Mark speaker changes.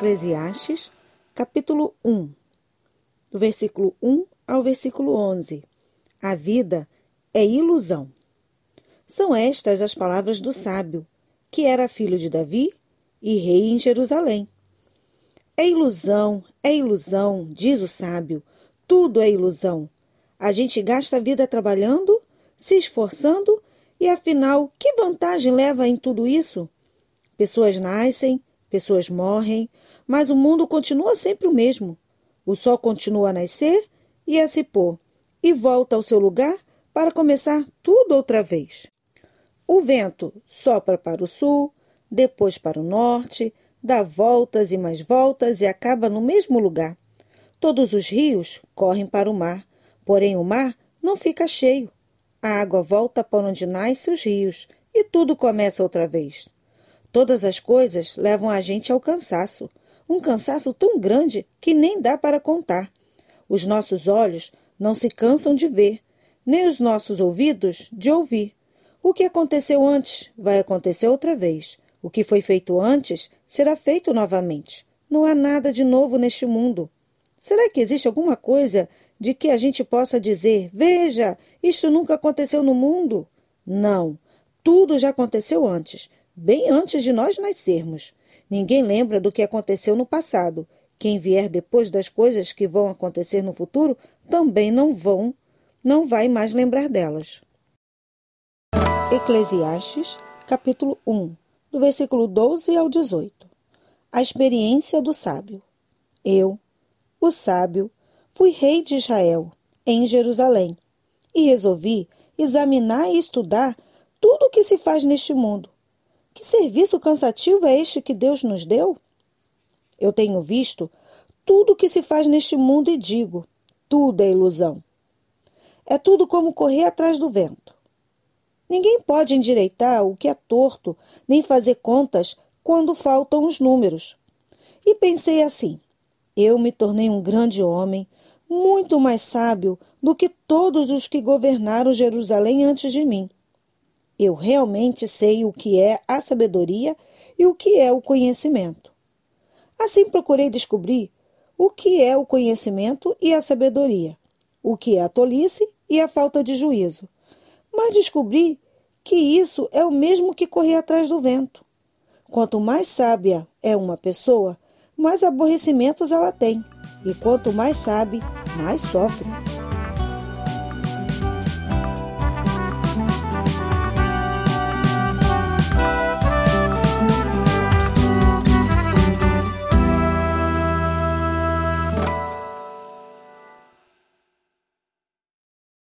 Speaker 1: Eclesiastes, capítulo 1, do versículo 1 ao versículo 11. A vida é ilusão. São estas as palavras do sábio, que era filho de Davi e rei em Jerusalém. É ilusão, é ilusão, diz o sábio, tudo é ilusão. A gente gasta a vida trabalhando, se esforçando e afinal, que vantagem leva em tudo isso? Pessoas nascem, pessoas morrem, mas o mundo continua sempre o mesmo. O sol continua a nascer e a se pôr, e volta ao seu lugar para começar tudo outra vez. O vento sopra para o sul, depois para o norte, dá voltas e mais voltas e acaba no mesmo lugar. Todos os rios correm para o mar, porém o mar não fica cheio. A água volta para onde nascem os rios e tudo começa outra vez. Todas as coisas levam a gente ao cansaço, um cansaço tão grande que nem dá para contar. Os nossos olhos não se cansam de ver, nem os nossos ouvidos de ouvir. O que aconteceu antes vai acontecer outra vez. O que foi feito antes será feito novamente. Não há nada de novo neste mundo. Será que existe alguma coisa de que a gente possa dizer: veja, isto nunca aconteceu no mundo? Não. Tudo já aconteceu antes, bem antes de nós nascermos. Ninguém lembra do que aconteceu no passado. Quem vier depois das coisas que vão acontecer no futuro também não vão, não vai mais lembrar delas. Eclesiastes, capítulo 1, do versículo 12 ao 18. A experiência do sábio. Eu, o sábio, fui rei de Israel, em Jerusalém, e resolvi examinar e estudar tudo o que se faz neste mundo. Que serviço cansativo é este que Deus nos deu? Eu tenho visto tudo o que se faz neste mundo e digo: tudo é ilusão. É tudo como correr atrás do vento. Ninguém pode endireitar o que é torto, nem fazer contas quando faltam os números. E pensei assim: eu me tornei um grande homem, muito mais sábio do que todos os que governaram Jerusalém antes de mim. Eu realmente sei o que é a sabedoria e o que é o conhecimento. Assim procurei descobrir o que é o conhecimento e a sabedoria, o que é a tolice e a falta de juízo. Mas descobri que isso é o mesmo que correr atrás do vento. Quanto mais sábia é uma pessoa, mais aborrecimentos ela tem. E quanto mais sabe, mais sofre.